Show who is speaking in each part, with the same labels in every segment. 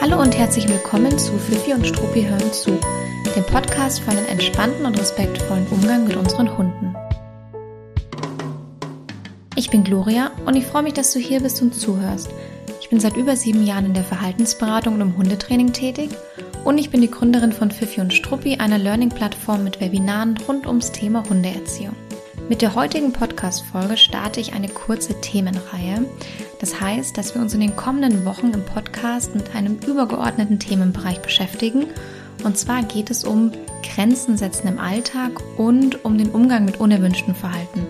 Speaker 1: Hallo und herzlich willkommen zu Fifi und Struppi hören zu, dem Podcast für einen entspannten und respektvollen Umgang mit unseren Hunden. Ich bin Gloria und ich freue mich, dass du hier bist und zuhörst. Ich bin seit über sieben Jahren in der Verhaltensberatung und im Hundetraining tätig und ich bin die Gründerin von Fifi und Struppi, einer Learning-Plattform mit Webinaren rund ums Thema Hundeerziehung. Mit der heutigen Podcast-Folge starte ich eine kurze Themenreihe. Das heißt, dass wir uns in den kommenden Wochen im Podcast mit einem übergeordneten Themenbereich beschäftigen. Und zwar geht es um Grenzen setzen im Alltag und um den Umgang mit unerwünschten Verhalten.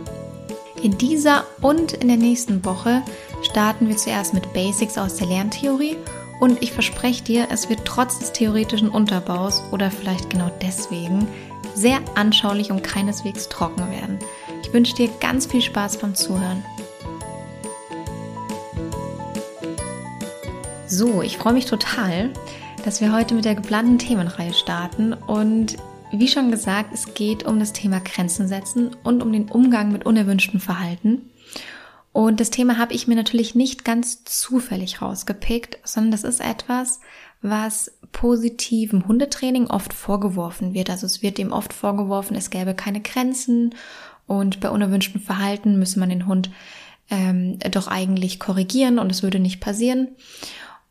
Speaker 1: In dieser und in der nächsten Woche starten wir zuerst mit Basics aus der Lerntheorie und ich verspreche dir, es wird trotz des theoretischen Unterbaus oder vielleicht genau deswegen sehr anschaulich und keineswegs trocken werden. Ich wünsche dir ganz viel Spaß beim Zuhören. So, ich freue mich total, dass wir heute mit der geplanten Themenreihe starten und wie schon gesagt, es geht um das Thema Grenzen setzen und um den Umgang mit unerwünschten Verhalten. Und das Thema habe ich mir natürlich nicht ganz zufällig rausgepickt, sondern das ist etwas, was positivem Hundetraining oft vorgeworfen wird. Also es wird ihm oft vorgeworfen, es gäbe keine Grenzen und bei unerwünschtem Verhalten müsse man den Hund ähm, doch eigentlich korrigieren und es würde nicht passieren.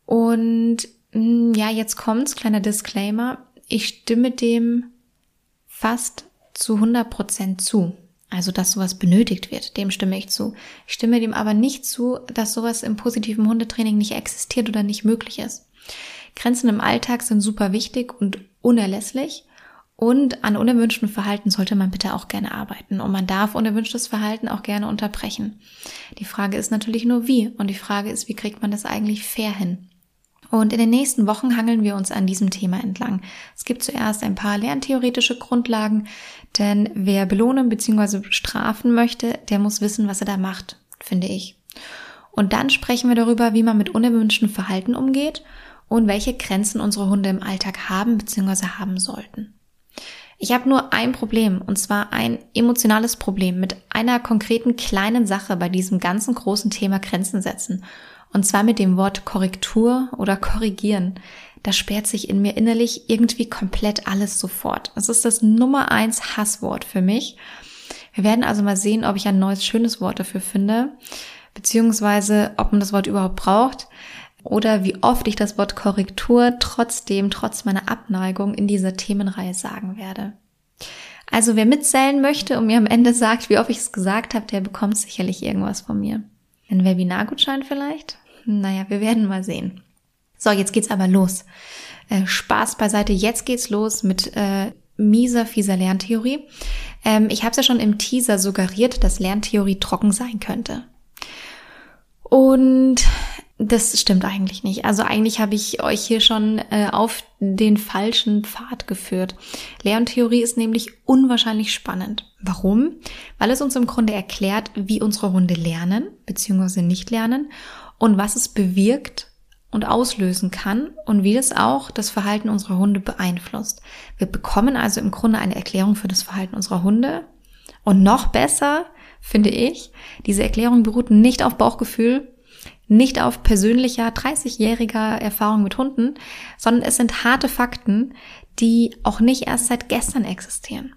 Speaker 1: Und mh, mm, ja, jetzt kommt's, kleiner Disclaimer. Ich stimme dem fast zu 100 Prozent zu. Also, dass sowas benötigt wird, dem stimme ich zu. Ich stimme dem aber nicht zu, dass sowas im positiven Hundetraining nicht existiert oder nicht möglich ist. Grenzen im Alltag sind super wichtig und unerlässlich. Und an unerwünschten Verhalten sollte man bitte auch gerne arbeiten. Und man darf unerwünschtes Verhalten auch gerne unterbrechen. Die Frage ist natürlich nur wie. Und die Frage ist, wie kriegt man das eigentlich fair hin? Und in den nächsten Wochen hangeln wir uns an diesem Thema entlang. Es gibt zuerst ein paar lerntheoretische Grundlagen, denn wer belohnen bzw. strafen möchte, der muss wissen, was er da macht, finde ich. Und dann sprechen wir darüber, wie man mit unerwünschten Verhalten umgeht und welche Grenzen unsere Hunde im Alltag haben bzw. haben sollten. Ich habe nur ein Problem, und zwar ein emotionales Problem mit einer konkreten kleinen Sache bei diesem ganzen großen Thema Grenzen setzen. Und zwar mit dem Wort Korrektur oder korrigieren. Da sperrt sich in mir innerlich irgendwie komplett alles sofort. Es ist das Nummer eins Hasswort für mich. Wir werden also mal sehen, ob ich ein neues schönes Wort dafür finde, beziehungsweise ob man das Wort überhaupt braucht oder wie oft ich das Wort Korrektur trotzdem, trotz meiner Abneigung in dieser Themenreihe sagen werde. Also wer mitzählen möchte und mir am Ende sagt, wie oft ich es gesagt habe, der bekommt sicherlich irgendwas von mir. Ein Webinargutschein vielleicht? Naja, wir werden mal sehen. So, jetzt geht's aber los. Äh, Spaß beiseite, jetzt geht's los mit äh, mieser, fieser Lerntheorie. Ähm, ich habe es ja schon im Teaser suggeriert, dass Lerntheorie trocken sein könnte. Und das stimmt eigentlich nicht. Also eigentlich habe ich euch hier schon äh, auf den falschen Pfad geführt. Lerntheorie ist nämlich unwahrscheinlich spannend. Warum? Weil es uns im Grunde erklärt, wie unsere Hunde lernen bzw. nicht lernen und was es bewirkt und auslösen kann und wie das auch das Verhalten unserer Hunde beeinflusst. Wir bekommen also im Grunde eine Erklärung für das Verhalten unserer Hunde. Und noch besser, finde ich, diese Erklärung beruht nicht auf Bauchgefühl, nicht auf persönlicher 30-jähriger Erfahrung mit Hunden, sondern es sind harte Fakten, die auch nicht erst seit gestern existieren.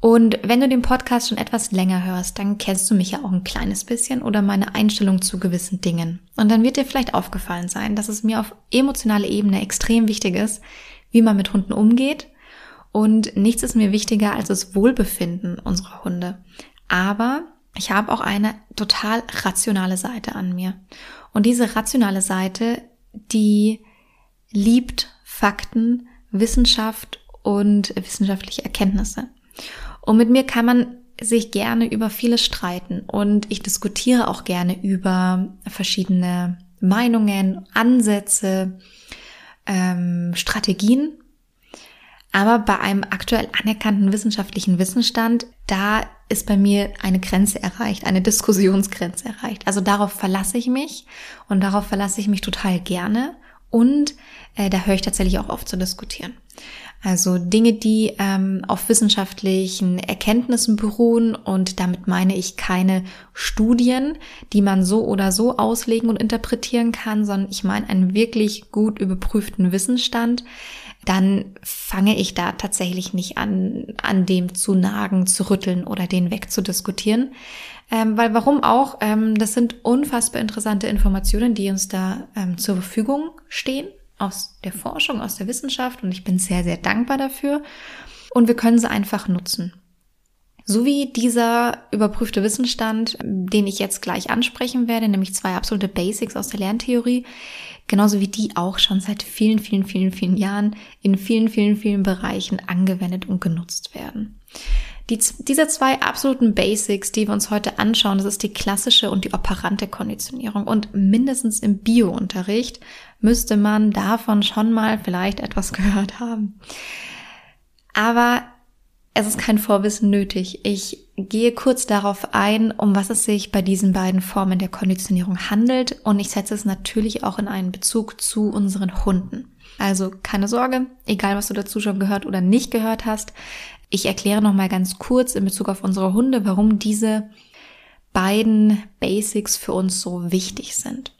Speaker 1: Und wenn du den Podcast schon etwas länger hörst, dann kennst du mich ja auch ein kleines bisschen oder meine Einstellung zu gewissen Dingen. Und dann wird dir vielleicht aufgefallen sein, dass es mir auf emotionaler Ebene extrem wichtig ist, wie man mit Hunden umgeht. Und nichts ist mir wichtiger als das Wohlbefinden unserer Hunde. Aber ich habe auch eine total rationale Seite an mir. Und diese rationale Seite, die liebt Fakten, Wissenschaft und wissenschaftliche Erkenntnisse. Und mit mir kann man sich gerne über vieles streiten und ich diskutiere auch gerne über verschiedene Meinungen, Ansätze, ähm, Strategien. Aber bei einem aktuell anerkannten wissenschaftlichen Wissensstand, da ist bei mir eine Grenze erreicht, eine Diskussionsgrenze erreicht. Also darauf verlasse ich mich und darauf verlasse ich mich total gerne und äh, da höre ich tatsächlich auch oft zu diskutieren. Also Dinge, die ähm, auf wissenschaftlichen Erkenntnissen beruhen und damit meine ich keine Studien, die man so oder so auslegen und interpretieren kann, sondern ich meine einen wirklich gut überprüften Wissensstand, dann fange ich da tatsächlich nicht an, an dem zu nagen, zu rütteln oder den wegzudiskutieren. Ähm, weil warum auch? Ähm, das sind unfassbar interessante Informationen, die uns da ähm, zur Verfügung stehen aus der Forschung, aus der Wissenschaft und ich bin sehr, sehr dankbar dafür. Und wir können sie einfach nutzen. So wie dieser überprüfte Wissensstand, den ich jetzt gleich ansprechen werde, nämlich zwei absolute Basics aus der Lerntheorie, genauso wie die auch schon seit vielen, vielen, vielen, vielen Jahren in vielen, vielen, vielen Bereichen angewendet und genutzt werden. Die, diese zwei absoluten Basics, die wir uns heute anschauen, das ist die klassische und die operante Konditionierung. Und mindestens im Bio-Unterricht müsste man davon schon mal vielleicht etwas gehört haben. Aber es ist kein Vorwissen nötig. Ich gehe kurz darauf ein, um was es sich bei diesen beiden Formen der Konditionierung handelt und ich setze es natürlich auch in einen Bezug zu unseren Hunden. Also keine Sorge, egal was du dazu schon gehört oder nicht gehört hast, ich erkläre noch mal ganz kurz in Bezug auf unsere Hunde, warum diese beiden Basics für uns so wichtig sind.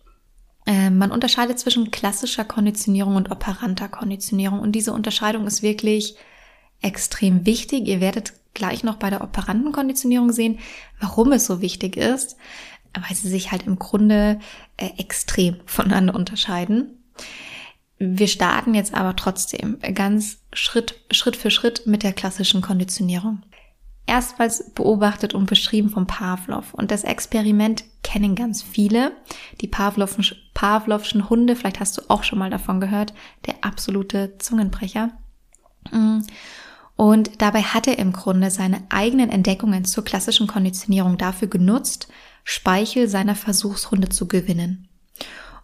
Speaker 1: Äh, man unterscheidet zwischen klassischer Konditionierung und operanter Konditionierung und diese Unterscheidung ist wirklich extrem wichtig. Ihr werdet gleich noch bei der operanten Konditionierung sehen, warum es so wichtig ist, weil sie sich halt im Grunde äh, extrem voneinander unterscheiden. Wir starten jetzt aber trotzdem ganz Schritt, Schritt für Schritt mit der klassischen Konditionierung. Erstmals beobachtet und beschrieben von Pavlov. Und das Experiment kennen ganz viele. Die Pavlovschen, Pavlovschen Hunde, vielleicht hast du auch schon mal davon gehört, der absolute Zungenbrecher. Mm. Und dabei hat er im Grunde seine eigenen Entdeckungen zur klassischen Konditionierung dafür genutzt, Speichel seiner Versuchshunde zu gewinnen.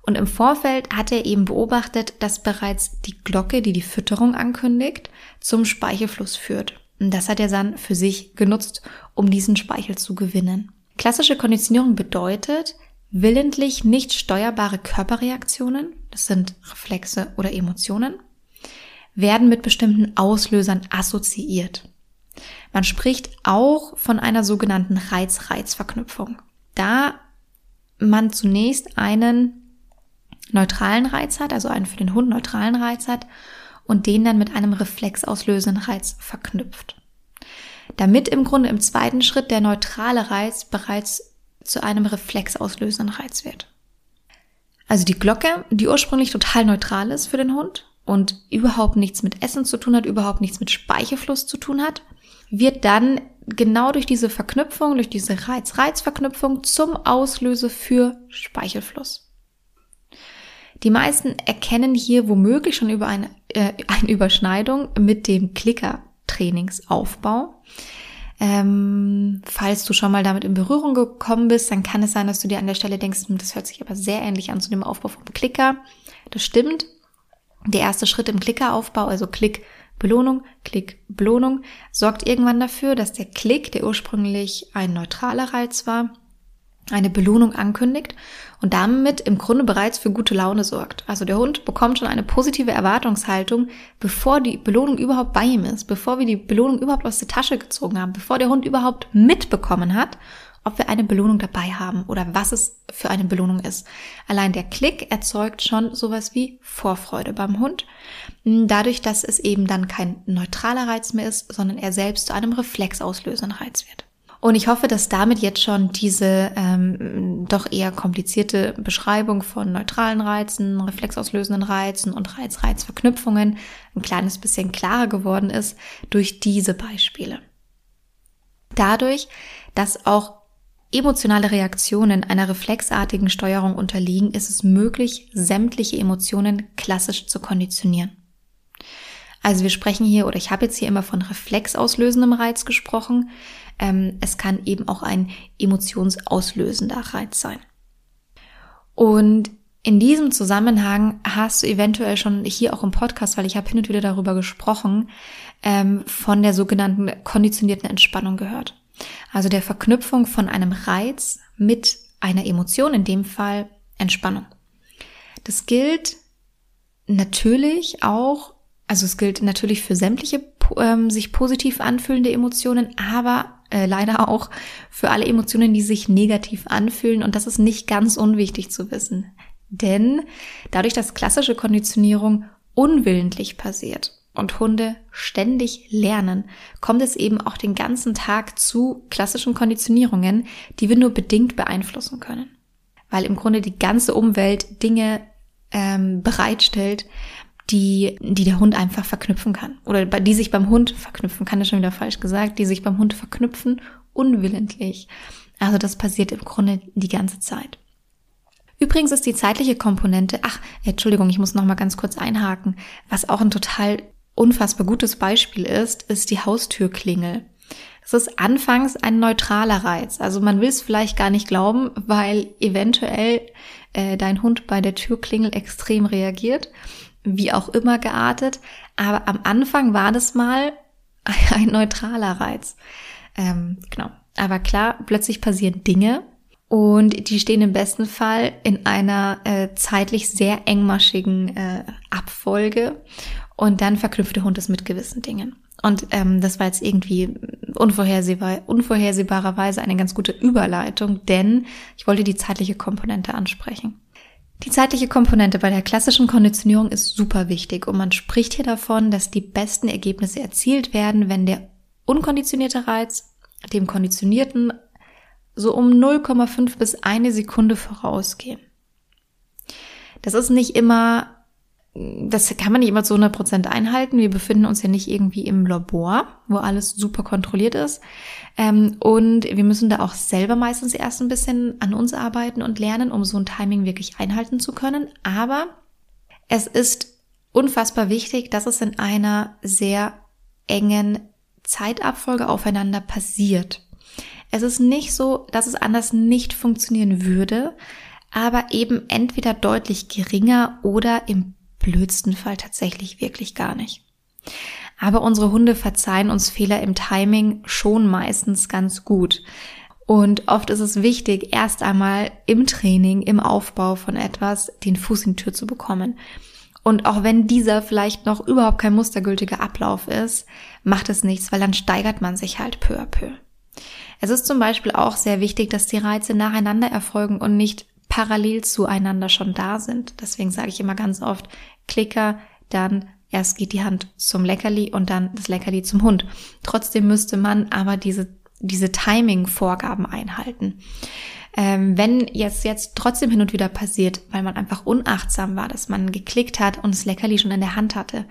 Speaker 1: Und im Vorfeld hat er eben beobachtet, dass bereits die Glocke, die die Fütterung ankündigt, zum Speichelfluss führt. Und das hat er dann für sich genutzt, um diesen Speichel zu gewinnen. Klassische Konditionierung bedeutet, willentlich nicht steuerbare Körperreaktionen, das sind Reflexe oder Emotionen, werden mit bestimmten Auslösern assoziiert. Man spricht auch von einer sogenannten Reiz-Reiz-Verknüpfung. Da man zunächst einen neutralen Reiz hat, also einen für den Hund neutralen Reiz hat und den dann mit einem reflexauslösenden Reiz verknüpft. Damit im Grunde im zweiten Schritt der neutrale Reiz bereits zu einem reflexauslösenden Reiz wird. Also die Glocke, die ursprünglich total neutral ist für den Hund und überhaupt nichts mit Essen zu tun hat, überhaupt nichts mit Speichelfluss zu tun hat, wird dann genau durch diese Verknüpfung, durch diese Reiz-Reiz-Verknüpfung zum Auslöser für Speichelfluss. Die meisten erkennen hier womöglich schon über eine, äh, eine Überschneidung mit dem Klicker-Trainingsaufbau. Ähm, falls du schon mal damit in Berührung gekommen bist, dann kann es sein, dass du dir an der Stelle denkst, hm, das hört sich aber sehr ähnlich an zu dem Aufbau vom Klicker. Das stimmt. Der erste Schritt im Klickeraufbau, also Klick Belohnung, Klick Belohnung, sorgt irgendwann dafür, dass der Klick, der ursprünglich ein neutraler Reiz war, eine Belohnung ankündigt und damit im Grunde bereits für gute Laune sorgt. Also der Hund bekommt schon eine positive Erwartungshaltung, bevor die Belohnung überhaupt bei ihm ist, bevor wir die Belohnung überhaupt aus der Tasche gezogen haben, bevor der Hund überhaupt mitbekommen hat, ob wir eine Belohnung dabei haben oder was es für eine Belohnung ist. Allein der Klick erzeugt schon sowas wie Vorfreude beim Hund, dadurch, dass es eben dann kein neutraler Reiz mehr ist, sondern er selbst zu einem reflexauslösenden Reiz wird. Und ich hoffe, dass damit jetzt schon diese ähm, doch eher komplizierte Beschreibung von neutralen Reizen, reflexauslösenden Reizen und Reiz-Reiz-Verknüpfungen ein kleines bisschen klarer geworden ist durch diese Beispiele. Dadurch, dass auch emotionale Reaktionen einer reflexartigen Steuerung unterliegen, ist es möglich, sämtliche Emotionen klassisch zu konditionieren. Also wir sprechen hier, oder ich habe jetzt hier immer von reflexauslösendem Reiz gesprochen. Ähm, es kann eben auch ein emotionsauslösender Reiz sein. Und in diesem Zusammenhang hast du eventuell schon hier auch im Podcast, weil ich habe hin und wieder darüber gesprochen, ähm, von der sogenannten konditionierten Entspannung gehört. Also der Verknüpfung von einem Reiz mit einer Emotion, in dem Fall Entspannung. Das gilt natürlich auch, also es gilt natürlich für sämtliche ähm, sich positiv anfühlende Emotionen, aber äh, leider auch für alle Emotionen, die sich negativ anfühlen. Und das ist nicht ganz unwichtig zu wissen. Denn dadurch, dass klassische Konditionierung unwillentlich passiert und Hunde ständig lernen, kommt es eben auch den ganzen Tag zu klassischen Konditionierungen, die wir nur bedingt beeinflussen können. Weil im Grunde die ganze Umwelt Dinge ähm, bereitstellt, die, die der Hund einfach verknüpfen kann. Oder die sich beim Hund verknüpfen, kann ich schon wieder falsch gesagt, die sich beim Hund verknüpfen, unwillentlich. Also das passiert im Grunde die ganze Zeit. Übrigens ist die zeitliche Komponente, ach, Entschuldigung, ich muss noch mal ganz kurz einhaken, was auch ein total unfassbar gutes Beispiel ist, ist die Haustürklingel. Das ist anfangs ein neutraler Reiz. Also man will es vielleicht gar nicht glauben, weil eventuell äh, dein Hund bei der Türklingel extrem reagiert, wie auch immer geartet. Aber am Anfang war das mal ein neutraler Reiz. Ähm, genau. Aber klar, plötzlich passieren Dinge und die stehen im besten Fall in einer äh, zeitlich sehr engmaschigen äh, Abfolge und dann verknüpft der Hund es mit gewissen Dingen. Und ähm, das war jetzt irgendwie unvorhersehbar, unvorhersehbarerweise eine ganz gute Überleitung, denn ich wollte die zeitliche Komponente ansprechen. Die zeitliche Komponente bei der klassischen Konditionierung ist super wichtig und man spricht hier davon, dass die besten Ergebnisse erzielt werden, wenn der unkonditionierte Reiz dem konditionierten so um 0,5 bis eine Sekunde vorausgehen. Das ist nicht immer, das kann man nicht immer zu 100 Prozent einhalten. Wir befinden uns ja nicht irgendwie im Labor, wo alles super kontrolliert ist. Ähm, und wir müssen da auch selber meistens erst ein bisschen an uns arbeiten und lernen, um so ein Timing wirklich einhalten zu können. Aber es ist unfassbar wichtig, dass es in einer sehr engen Zeitabfolge aufeinander passiert. Es ist nicht so, dass es anders nicht funktionieren würde, aber eben entweder deutlich geringer oder im blödsten Fall tatsächlich wirklich gar nicht. Aber unsere Hunde verzeihen uns Fehler im Timing schon meistens ganz gut. Und oft ist es wichtig, erst einmal im Training, im Aufbau von etwas, den Fuß in die Tür zu bekommen. Und auch wenn dieser vielleicht noch überhaupt kein mustergültiger Ablauf ist, macht es nichts, weil dann steigert man sich halt peu à peu. Es ist zum Beispiel auch sehr wichtig, dass die Reize nacheinander erfolgen und nicht parallel zueinander schon da sind. Deswegen sage ich immer ganz oft Klicker, dann erst geht die Hand zum Leckerli und dann das Leckerli zum Hund. Trotzdem müsste man aber diese, diese Timing-Vorgaben einhalten. Ähm, wenn jetzt jetzt trotzdem hin und wieder passiert, weil man einfach unachtsam war, dass man geklickt hat und das Leckerli schon in der Hand hatte,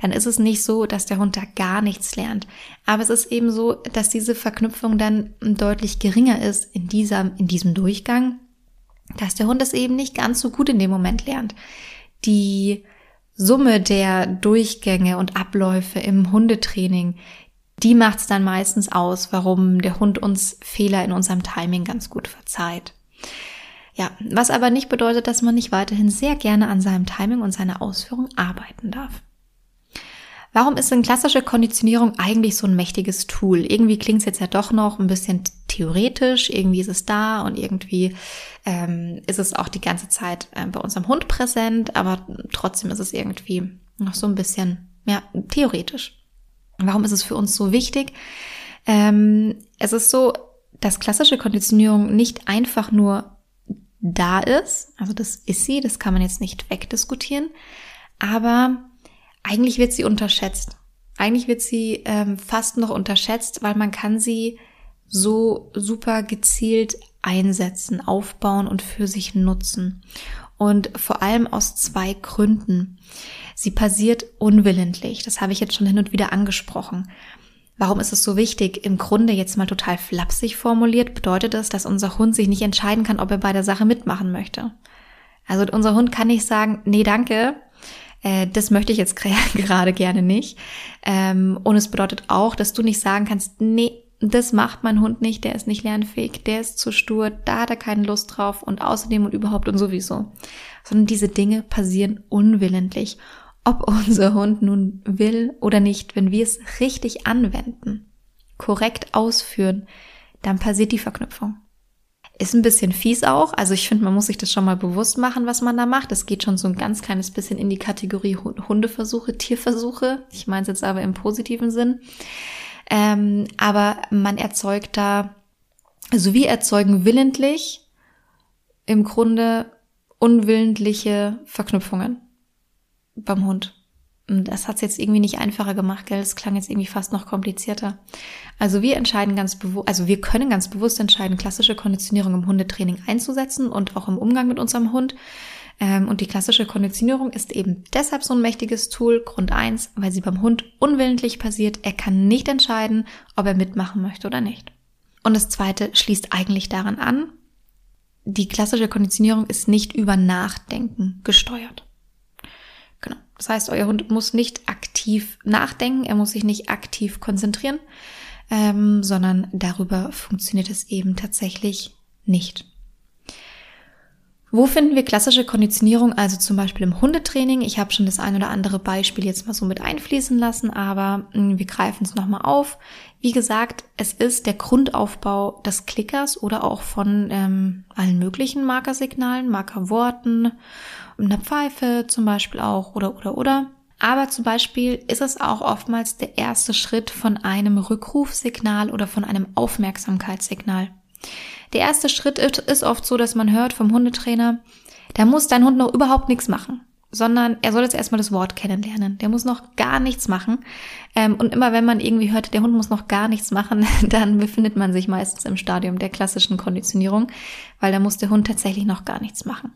Speaker 1: dann ist es nicht so, dass der Hund da gar nichts lernt. Aber es ist eben so, dass diese Verknüpfung dann deutlich geringer ist in dieser, in diesem Durchgang, dass der Hund es eben nicht ganz so gut in dem Moment lernt. Die Summe der Durchgänge und Abläufe im Hundetraining, die macht es dann meistens aus, warum der Hund uns Fehler in unserem Timing ganz gut verzeiht. Ja, was aber nicht bedeutet, dass man nicht weiterhin sehr gerne an seinem Timing und seiner Ausführung arbeiten darf. Warum ist denn klassische Konditionierung eigentlich so ein mächtiges Tool? Irgendwie klingt es jetzt ja doch noch ein bisschen theoretisch, irgendwie ist es da und irgendwie ähm, ist es auch die ganze Zeit äh, bei unserem Hund präsent, aber trotzdem ist es irgendwie noch so ein bisschen ja, theoretisch. Warum ist es für uns so wichtig? Ähm, es ist so, dass klassische Konditionierung nicht einfach nur da ist, also das ist sie, das kann man jetzt nicht wegdiskutieren, aber eigentlich wird sie unterschätzt. Eigentlich wird sie ähm, fast noch unterschätzt, weil man kann sie so super gezielt einsetzen, aufbauen und für sich nutzen. Und vor allem aus zwei Gründen. Sie passiert unwillentlich. Das habe ich jetzt schon hin und wieder angesprochen. Warum ist es so wichtig? Im Grunde jetzt mal total flapsig formuliert bedeutet es, dass unser Hund sich nicht entscheiden kann, ob er bei der Sache mitmachen möchte. Also unser Hund kann nicht sagen, nee, danke, äh, das möchte ich jetzt gerade gerne nicht. Ähm, und es bedeutet auch, dass du nicht sagen kannst, nee, das macht mein Hund nicht, der ist nicht lernfähig, der ist zu stur, da hat er keine Lust drauf und außerdem und überhaupt und sowieso. Sondern diese Dinge passieren unwillentlich ob unser Hund nun will oder nicht, wenn wir es richtig anwenden, korrekt ausführen, dann passiert die Verknüpfung. Ist ein bisschen fies auch. Also ich finde, man muss sich das schon mal bewusst machen, was man da macht. Es geht schon so ein ganz kleines bisschen in die Kategorie Hundeversuche, Tierversuche. Ich meine es jetzt aber im positiven Sinn. Ähm, aber man erzeugt da, also wir erzeugen willentlich im Grunde unwillentliche Verknüpfungen beim Hund. Das hat es jetzt irgendwie nicht einfacher gemacht, gell? Es klang jetzt irgendwie fast noch komplizierter. Also wir entscheiden ganz bewusst, also wir können ganz bewusst entscheiden, klassische Konditionierung im Hundetraining einzusetzen und auch im Umgang mit unserem Hund. Ähm, und die klassische Konditionierung ist eben deshalb so ein mächtiges Tool. Grund eins, weil sie beim Hund unwillentlich passiert. Er kann nicht entscheiden, ob er mitmachen möchte oder nicht. Und das zweite schließt eigentlich daran an, die klassische Konditionierung ist nicht über Nachdenken gesteuert. Das heißt, euer Hund muss nicht aktiv nachdenken, er muss sich nicht aktiv konzentrieren, ähm, sondern darüber funktioniert es eben tatsächlich nicht. Wo finden wir klassische Konditionierung? Also zum Beispiel im Hundetraining. Ich habe schon das ein oder andere Beispiel jetzt mal so mit einfließen lassen, aber hm, wir greifen es nochmal auf. Wie gesagt, es ist der Grundaufbau des Klickers oder auch von ähm, allen möglichen Markersignalen, Markerworten einer Pfeife zum Beispiel auch oder oder oder. Aber zum Beispiel ist es auch oftmals der erste Schritt von einem Rückrufsignal oder von einem Aufmerksamkeitssignal. Der erste Schritt ist oft so, dass man hört vom Hundetrainer, da muss dein Hund noch überhaupt nichts machen, sondern er soll jetzt erstmal das Wort kennenlernen. Der muss noch gar nichts machen. Ähm, und immer wenn man irgendwie hört, der Hund muss noch gar nichts machen, dann befindet man sich meistens im Stadium der klassischen Konditionierung, weil da muss der Hund tatsächlich noch gar nichts machen.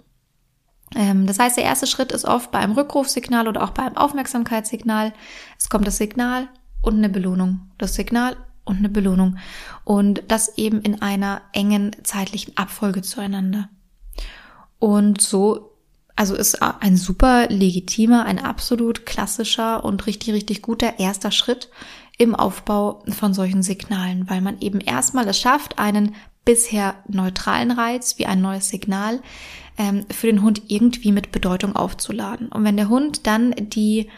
Speaker 1: Ähm, das heißt, der erste Schritt ist oft bei einem Rückrufsignal oder auch bei einem Aufmerksamkeitssignal. Es kommt das Signal und eine Belohnung. Das Signal und eine Belohnung. Und das eben in einer engen zeitlichen Abfolge zueinander. Und so, also ist ein super legitimer, ein absolut klassischer und richtig, richtig guter erster Schritt im Aufbau von solchen Signalen, weil man eben erstmal es schafft, einen bisher neutralen Reiz wie ein neues Signal ähm, für den Hund irgendwie mit Bedeutung aufzuladen. Und wenn der Hund dann die,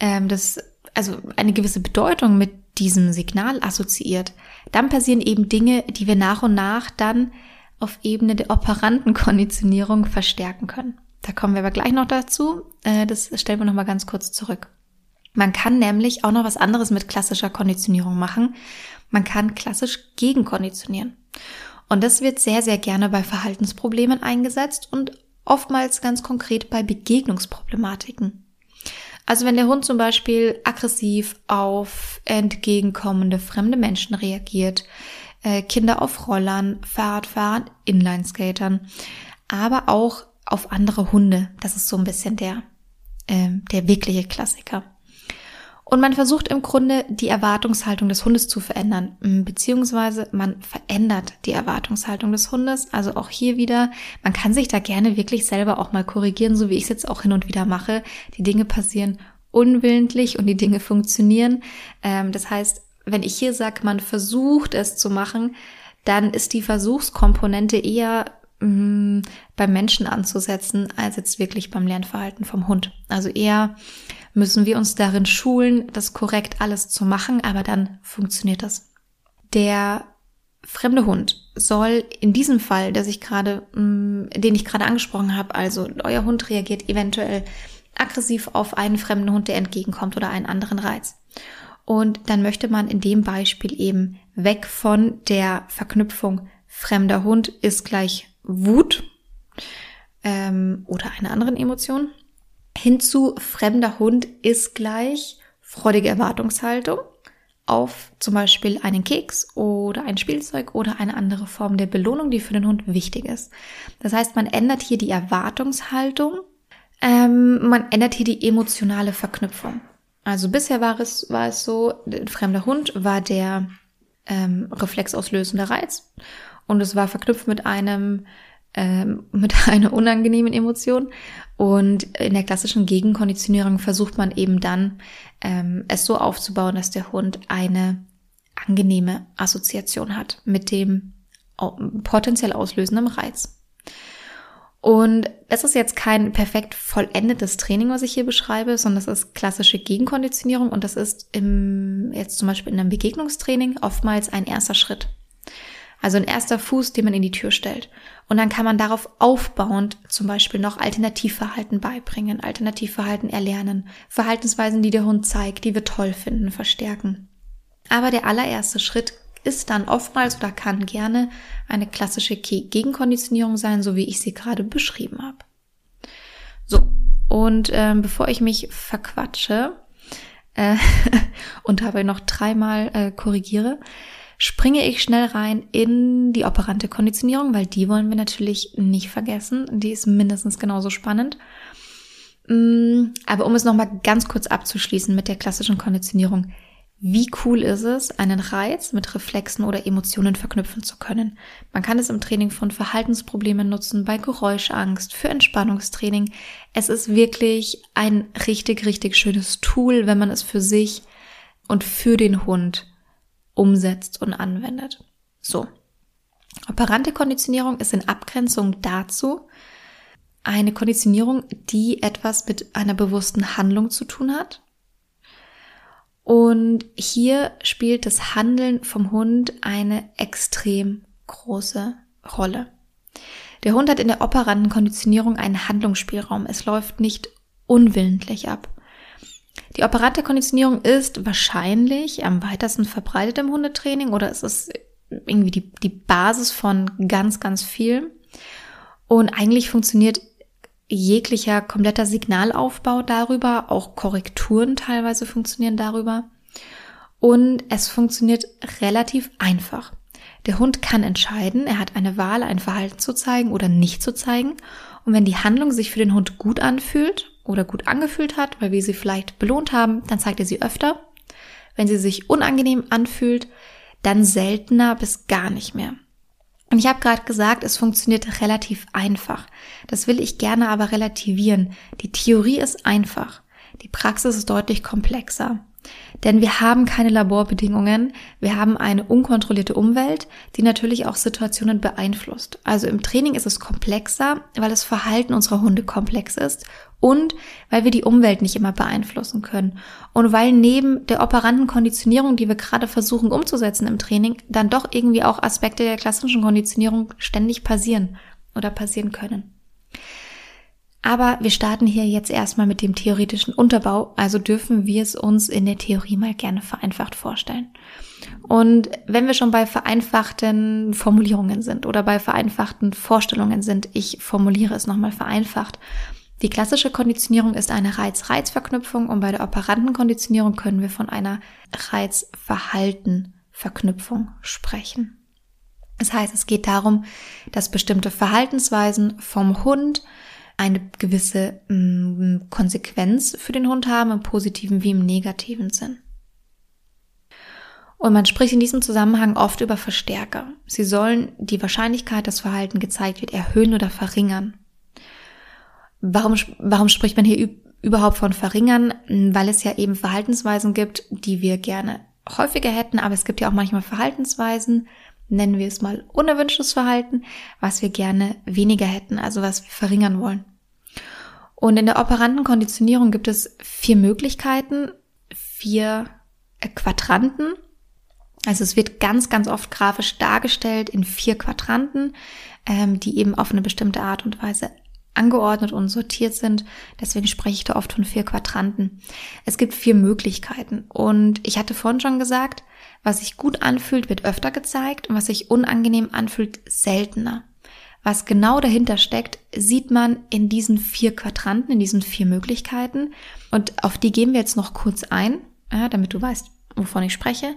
Speaker 1: ähm, das, also eine gewisse Bedeutung mit diesem Signal assoziiert, dann passieren eben Dinge, die wir nach und nach dann auf Ebene der Operantenkonditionierung verstärken können. Da kommen wir aber gleich noch dazu. Äh, das stellen wir noch mal ganz kurz zurück. Man kann nämlich auch noch was anderes mit klassischer Konditionierung machen. Man kann klassisch gegenkonditionieren. Und das wird sehr, sehr gerne bei Verhaltensproblemen eingesetzt und oftmals ganz konkret bei Begegnungsproblematiken. Also wenn der Hund zum Beispiel aggressiv auf entgegenkommende fremde Menschen reagiert, äh, Kinder auf Rollern, Fahrradfahrern, Inlineskatern, aber auch auf andere Hunde. Das ist so ein bisschen der, äh, der wirkliche Klassiker. Und man versucht im Grunde die Erwartungshaltung des Hundes zu verändern, beziehungsweise man verändert die Erwartungshaltung des Hundes. Also auch hier wieder, man kann sich da gerne wirklich selber auch mal korrigieren, so wie ich es jetzt auch hin und wieder mache. Die Dinge passieren unwillentlich und die Dinge funktionieren. Ähm, das heißt, wenn ich hier sage, man versucht es zu machen, dann ist die Versuchskomponente eher mh, beim Menschen anzusetzen, als jetzt wirklich beim Lernverhalten vom Hund. Also eher müssen wir uns darin schulen, das korrekt alles zu machen, aber dann funktioniert das. Der fremde Hund soll in diesem Fall, dass ich gerade, mm, den ich gerade angesprochen habe, also euer Hund reagiert eventuell aggressiv auf einen fremden Hund, der entgegenkommt oder einen anderen Reiz. Und dann möchte man in dem Beispiel eben weg von der Verknüpfung fremder Hund ist gleich Wut ähm, oder einer anderen Emotion Hinzu fremder Hund ist gleich freudige Erwartungshaltung auf zum Beispiel einen Keks oder ein Spielzeug oder eine andere Form der Belohnung, die für den Hund wichtig ist. Das heißt, man ändert hier die Erwartungshaltung, ähm, man ändert hier die emotionale Verknüpfung. Also bisher war es, war es so, ein fremder Hund war der ähm, reflexauslösende Reiz und es war verknüpft mit einem ähm, mit einer unangenehmen Emotion. Und in der klassischen Gegenkonditionierung versucht man eben dann, ähm, es so aufzubauen, dass der Hund eine angenehme Assoziation hat mit dem potenziell auslösenden Reiz. Und das ist jetzt kein perfekt vollendetes Training, was ich hier beschreibe, sondern das ist klassische Gegenkonditionierung und das ist im, jetzt zum Beispiel in einem Begegnungstraining oftmals ein erster Schritt. Also ein erster Fuß, den man in die Tür stellt. Und dann kann man darauf aufbauend zum Beispiel noch Alternativverhalten beibringen, Alternativverhalten erlernen, Verhaltensweisen, die der Hund zeigt, die wir toll finden, verstärken. Aber der allererste Schritt ist dann oftmals oder kann gerne eine klassische Gegenkonditionierung sein, so wie ich sie gerade beschrieben habe. So, und ähm, bevor ich mich verquatsche äh, und dabei noch dreimal äh, korrigiere, springe ich schnell rein in die operante Konditionierung, weil die wollen wir natürlich nicht vergessen. Die ist mindestens genauso spannend. Mm, aber um es nochmal ganz kurz abzuschließen mit der klassischen Konditionierung. Wie cool ist es, einen Reiz mit Reflexen oder Emotionen verknüpfen zu können? Man kann es im Training von Verhaltensproblemen nutzen, bei Geräuschangst, für Entspannungstraining. Es ist wirklich ein richtig, richtig schönes Tool, wenn man es für sich und für den Hund umsetzt und anwendet. So. Operante Konditionierung ist in Abgrenzung dazu eine Konditionierung, die etwas mit einer bewussten Handlung zu tun hat. Und hier spielt das Handeln vom Hund eine extrem große Rolle. Der Hund hat in der operanten Konditionierung einen Handlungsspielraum. Es läuft nicht unwillentlich ab. Die operante Konditionierung ist wahrscheinlich am weitesten verbreitet im Hundetraining oder ist es irgendwie die, die Basis von ganz, ganz viel. Und eigentlich funktioniert jeglicher kompletter Signalaufbau darüber, auch Korrekturen teilweise funktionieren darüber. Und es funktioniert relativ einfach. Der Hund kann entscheiden, er hat eine Wahl, ein Verhalten zu zeigen oder nicht zu zeigen. Und wenn die Handlung sich für den Hund gut anfühlt oder gut angefühlt hat, weil wir sie vielleicht belohnt haben, dann zeigt er sie öfter. Wenn sie sich unangenehm anfühlt, dann seltener bis gar nicht mehr. Und ich habe gerade gesagt, es funktioniert relativ einfach. Das will ich gerne aber relativieren. Die Theorie ist einfach. Die Praxis ist deutlich komplexer. Denn wir haben keine Laborbedingungen, wir haben eine unkontrollierte Umwelt, die natürlich auch Situationen beeinflusst. Also im Training ist es komplexer, weil das Verhalten unserer Hunde komplex ist und weil wir die Umwelt nicht immer beeinflussen können. Und weil neben der operanten Konditionierung, die wir gerade versuchen umzusetzen im Training, dann doch irgendwie auch Aspekte der klassischen Konditionierung ständig passieren oder passieren können. Aber wir starten hier jetzt erstmal mit dem theoretischen Unterbau, also dürfen wir es uns in der Theorie mal gerne vereinfacht vorstellen. Und wenn wir schon bei vereinfachten Formulierungen sind oder bei vereinfachten Vorstellungen sind, ich formuliere es nochmal vereinfacht. Die klassische Konditionierung ist eine Reiz-Reiz-Verknüpfung und bei der operanten Konditionierung können wir von einer Reiz-Verhalten-Verknüpfung sprechen. Das heißt, es geht darum, dass bestimmte Verhaltensweisen vom Hund eine gewisse mh, mm, Konsequenz für den Hund haben, im positiven wie im negativen Sinn. Und man spricht in diesem Zusammenhang oft über Verstärker. Sie sollen die Wahrscheinlichkeit, dass Verhalten gezeigt wird, erhöhen oder verringern. Warum, warum spricht man hier überhaupt von verringern? Weil es ja eben Verhaltensweisen gibt, die wir gerne häufiger hätten, aber es gibt ja auch manchmal Verhaltensweisen, nennen wir es mal unerwünschtes Verhalten, was wir gerne weniger hätten, also was wir verringern wollen. Und in der operanten Konditionierung gibt es vier Möglichkeiten, vier Quadranten. Also es wird ganz, ganz oft grafisch dargestellt in vier Quadranten, ähm, die eben auf eine bestimmte Art und Weise angeordnet und sortiert sind. Deswegen spreche ich da oft von vier Quadranten. Es gibt vier Möglichkeiten. Und ich hatte vorhin schon gesagt, was sich gut anfühlt, wird öfter gezeigt und was sich unangenehm anfühlt, seltener. Was genau dahinter steckt, sieht man in diesen vier Quadranten, in diesen vier Möglichkeiten. Und auf die gehen wir jetzt noch kurz ein, ja, damit du weißt, wovon ich spreche.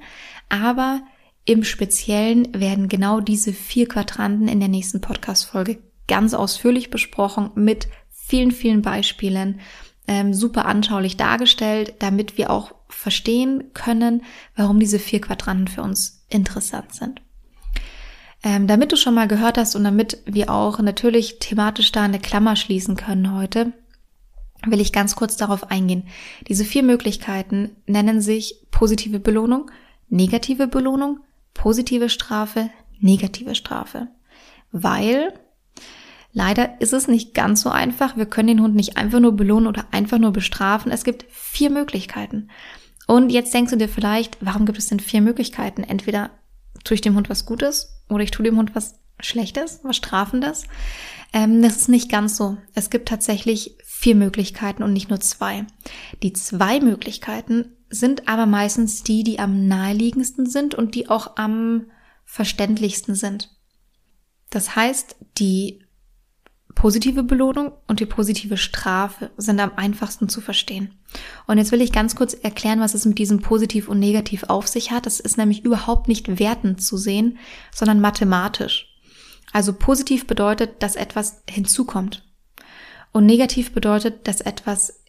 Speaker 1: Aber im Speziellen werden genau diese vier Quadranten in der nächsten Podcast-Folge ganz ausführlich besprochen mit vielen, vielen Beispielen, ähm, super anschaulich dargestellt, damit wir auch verstehen können, warum diese vier Quadranten für uns interessant sind. Ähm, damit du schon mal gehört hast und damit wir auch natürlich thematisch da eine Klammer schließen können heute, will ich ganz kurz darauf eingehen. Diese vier Möglichkeiten nennen sich positive Belohnung, negative Belohnung, positive Strafe, negative Strafe. Weil leider ist es nicht ganz so einfach. Wir können den Hund nicht einfach nur belohnen oder einfach nur bestrafen. Es gibt vier Möglichkeiten. Und jetzt denkst du dir vielleicht, warum gibt es denn vier Möglichkeiten? Entweder tue ich dem Hund was Gutes oder ich tue dem Hund was Schlechtes, was Strafendes. Ähm, das ist nicht ganz so. Es gibt tatsächlich vier Möglichkeiten und nicht nur zwei. Die zwei Möglichkeiten sind aber meistens die, die am naheliegendsten sind und die auch am verständlichsten sind. Das heißt, die positive Belohnung und die positive Strafe sind am einfachsten zu verstehen. Und jetzt will ich ganz kurz erklären, was es mit diesem positiv und negativ auf sich hat. Das ist nämlich überhaupt nicht wertend zu sehen, sondern mathematisch. Also positiv bedeutet, dass etwas hinzukommt. Und negativ bedeutet, dass etwas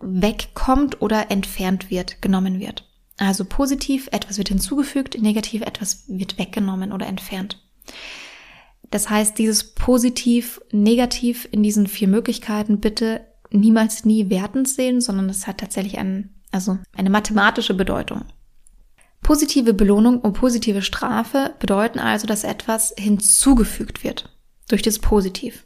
Speaker 1: wegkommt oder entfernt wird, genommen wird. Also positiv, etwas wird hinzugefügt, negativ, etwas wird weggenommen oder entfernt. Das heißt, dieses positiv, negativ in diesen vier Möglichkeiten bitte niemals nie wertend sehen, sondern es hat tatsächlich ein, also eine mathematische Bedeutung. Positive Belohnung und positive Strafe bedeuten also, dass etwas hinzugefügt wird durch das Positiv.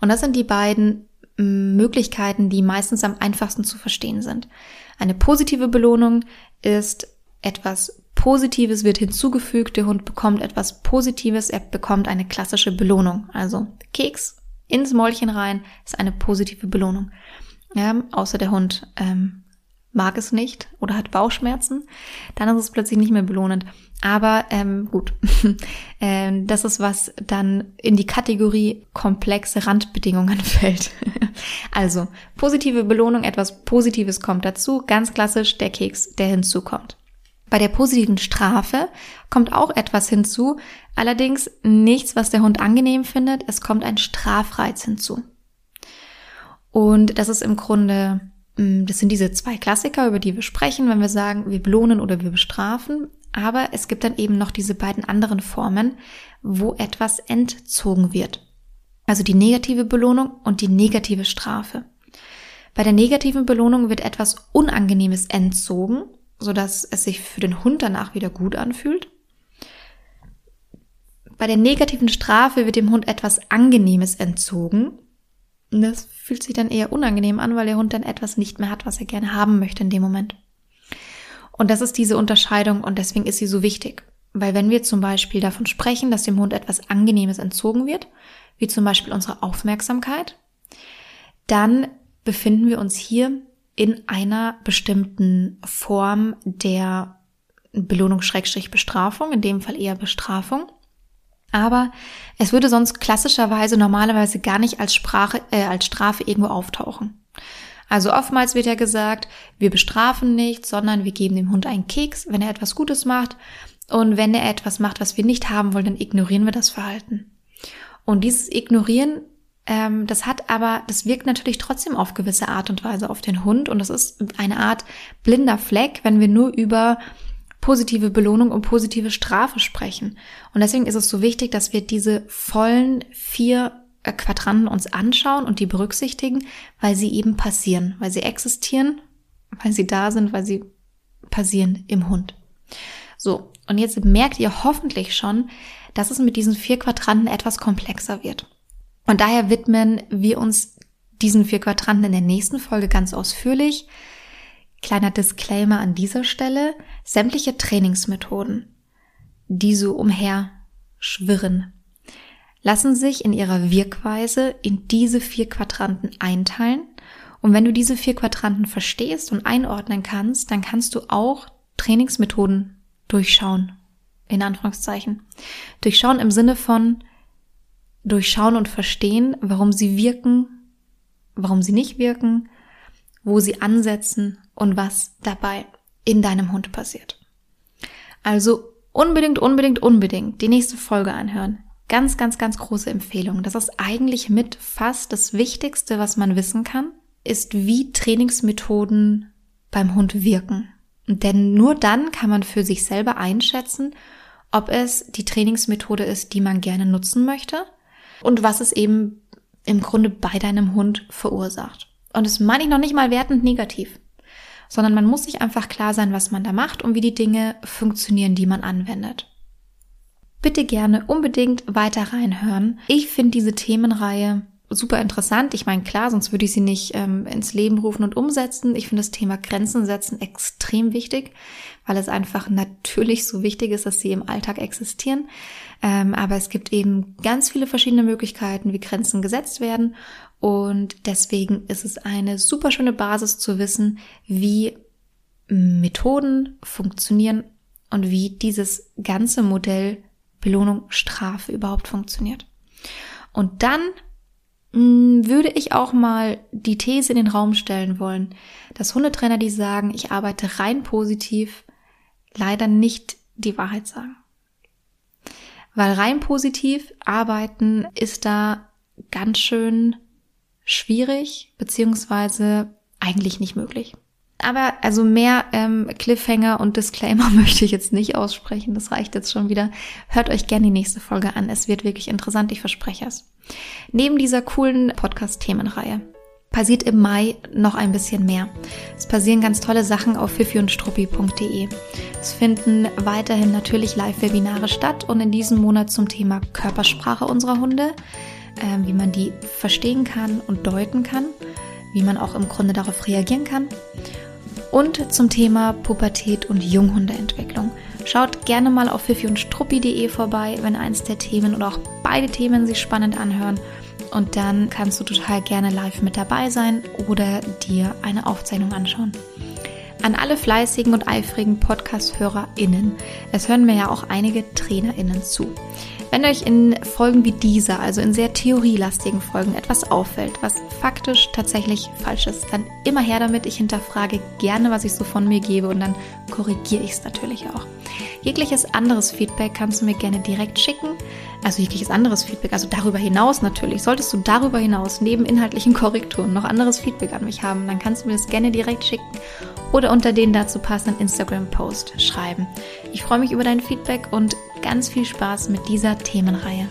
Speaker 1: Und das sind die beiden Möglichkeiten, die meistens am einfachsten zu verstehen sind. Eine positive Belohnung ist etwas Positives wird hinzugefügt, der Hund bekommt etwas Positives, er bekommt eine klassische Belohnung. Also Keks ins Mäulchen rein ist eine positive Belohnung. Ja, außer der Hund ähm, mag es nicht oder hat Bauchschmerzen, dann ist es plötzlich nicht mehr belohnend. Aber ähm, gut, ähm, das ist was dann in die Kategorie komplexe Randbedingungen fällt. also positive Belohnung, etwas Positives kommt dazu, ganz klassisch der Keks, der hinzukommt. Bei der positiven Strafe kommt auch etwas hinzu, allerdings nichts, was der Hund angenehm findet, es kommt ein Strafreiz hinzu. Und das ist im Grunde Mm, das sind diese zwei Klassiker, über die wir sprechen, wenn wir sagen, wir belohnen oder wir bestrafen. Aber es gibt dann eben noch diese beiden anderen Formen, wo etwas entzogen wird. Also die negative Belohnung und die negative Strafe. Bei der negativen Belohnung wird etwas Unangenehmes entzogen, sodass es sich für den Hund danach wieder gut anfühlt. Bei der negativen Strafe wird dem Hund etwas Angenehmes entzogen, das fühlt sich dann eher unangenehm an, weil der Hund dann etwas nicht mehr hat, was er gerne haben möchte in dem Moment. Und das ist diese Unterscheidung und deswegen ist sie so wichtig. Weil wenn wir zum Beispiel davon sprechen, dass dem Hund etwas Angenehmes entzogen wird, wie zum Beispiel unsere Aufmerksamkeit, dann befinden wir uns hier in einer bestimmten Form der Belohnung-Bestrafung, in dem Fall eher Bestrafung. Aber es würde sonst klassischerweise normalerweise gar nicht als, Sprache, äh, als Strafe irgendwo auftauchen. Also oftmals wird ja gesagt, wir bestrafen nicht, sondern wir geben dem Hund einen Keks, wenn er etwas Gutes macht. Und wenn er etwas macht, was wir nicht haben wollen, dann ignorieren wir das Verhalten. Und dieses Ignorieren, ähm, das hat aber, das wirkt natürlich trotzdem auf gewisse Art und Weise auf den Hund. Und das ist eine Art blinder Fleck, wenn wir nur über positive Belohnung und positive Strafe sprechen. Und deswegen ist es so wichtig, dass wir diese vollen vier äh, Quadranten uns anschauen und die berücksichtigen, weil sie eben passieren, weil sie existieren, weil sie da sind, weil sie passieren im Hund. So, und jetzt merkt ihr hoffentlich schon, dass es mit diesen vier Quadranten etwas komplexer wird. Und daher widmen wir uns diesen vier Quadranten in der nächsten Folge ganz ausführlich. Kleiner Disclaimer an dieser Stelle. Sämtliche Trainingsmethoden, die so umher schwirren, lassen sich in ihrer Wirkweise in diese vier Quadranten einteilen. Und wenn du diese vier Quadranten verstehst und einordnen kannst, dann kannst du auch Trainingsmethoden durchschauen. In Anführungszeichen. Durchschauen im Sinne von durchschauen und verstehen, warum sie wirken, warum sie nicht wirken, wo sie ansetzen und was dabei in deinem Hund passiert. Also unbedingt, unbedingt, unbedingt die nächste Folge anhören. Ganz, ganz, ganz große Empfehlung. Das ist eigentlich mit fast das Wichtigste, was man wissen kann, ist, wie Trainingsmethoden beim Hund wirken. Denn nur dann kann man für sich selber einschätzen, ob es die Trainingsmethode ist, die man gerne nutzen möchte und was es eben im Grunde bei deinem Hund verursacht. Und das meine ich noch nicht mal wertend negativ, sondern man muss sich einfach klar sein, was man da macht und wie die Dinge funktionieren, die man anwendet. Bitte gerne unbedingt weiter reinhören. Ich finde diese Themenreihe super interessant. Ich meine, klar, sonst würde ich sie nicht ähm, ins Leben rufen und umsetzen. Ich finde das Thema Grenzen setzen extrem wichtig, weil es einfach natürlich so wichtig ist, dass sie im Alltag existieren. Ähm, aber es gibt eben ganz viele verschiedene Möglichkeiten, wie Grenzen gesetzt werden. Und deswegen ist es eine super schöne Basis zu wissen, wie Methoden funktionieren und wie dieses ganze Modell Belohnung, Strafe überhaupt funktioniert. Und dann mm, würde ich auch mal die These in den Raum stellen wollen, dass Hundetrainer, die sagen, ich arbeite rein positiv, leider nicht die Wahrheit sagen. Weil rein positiv arbeiten ist da ganz schön schwierig, beziehungsweise eigentlich nicht möglich. Aber also mehr ähm, Cliffhanger und Disclaimer möchte ich jetzt nicht aussprechen. Das reicht jetzt schon wieder. Hört euch gerne die nächste Folge an. Es wird wirklich interessant, ich verspreche es. Neben dieser coolen Podcast-Themenreihe passiert im Mai noch ein bisschen mehr. Es passieren ganz tolle Sachen auf fifiundstruppi.de. Es finden weiterhin natürlich Live-Webinare statt und in diesem Monat zum Thema Körpersprache unserer Hunde, äh, wie man die verstehen kann und deuten kann, wie man auch im Grunde darauf reagieren kann und zum Thema Pubertät und Junghundeentwicklung. Schaut gerne mal auf fifiundstruppi.de vorbei, wenn eins der Themen oder auch beide Themen sich spannend anhören. Und dann kannst du total gerne live mit dabei sein oder dir eine Aufzeichnung anschauen. An alle fleißigen und eifrigen Podcast-HörerInnen. Es hören mir ja auch einige TrainerInnen zu. Wenn euch in Folgen wie dieser, also in sehr theorielastigen Folgen, etwas auffällt, was faktisch tatsächlich falsch ist, dann immer her damit. Ich hinterfrage gerne, was ich so von mir gebe und dann korrigiere ich es natürlich auch. Jegliches anderes Feedback kannst du mir gerne direkt schicken. Also jegliches anderes Feedback, also darüber hinaus natürlich. Solltest du darüber hinaus neben inhaltlichen Korrekturen noch anderes Feedback an mich haben, dann kannst du mir das gerne direkt schicken oder unter den dazu passenden Instagram-Post schreiben. Ich freue mich über dein Feedback und ganz viel Spaß mit dieser Themenreihe.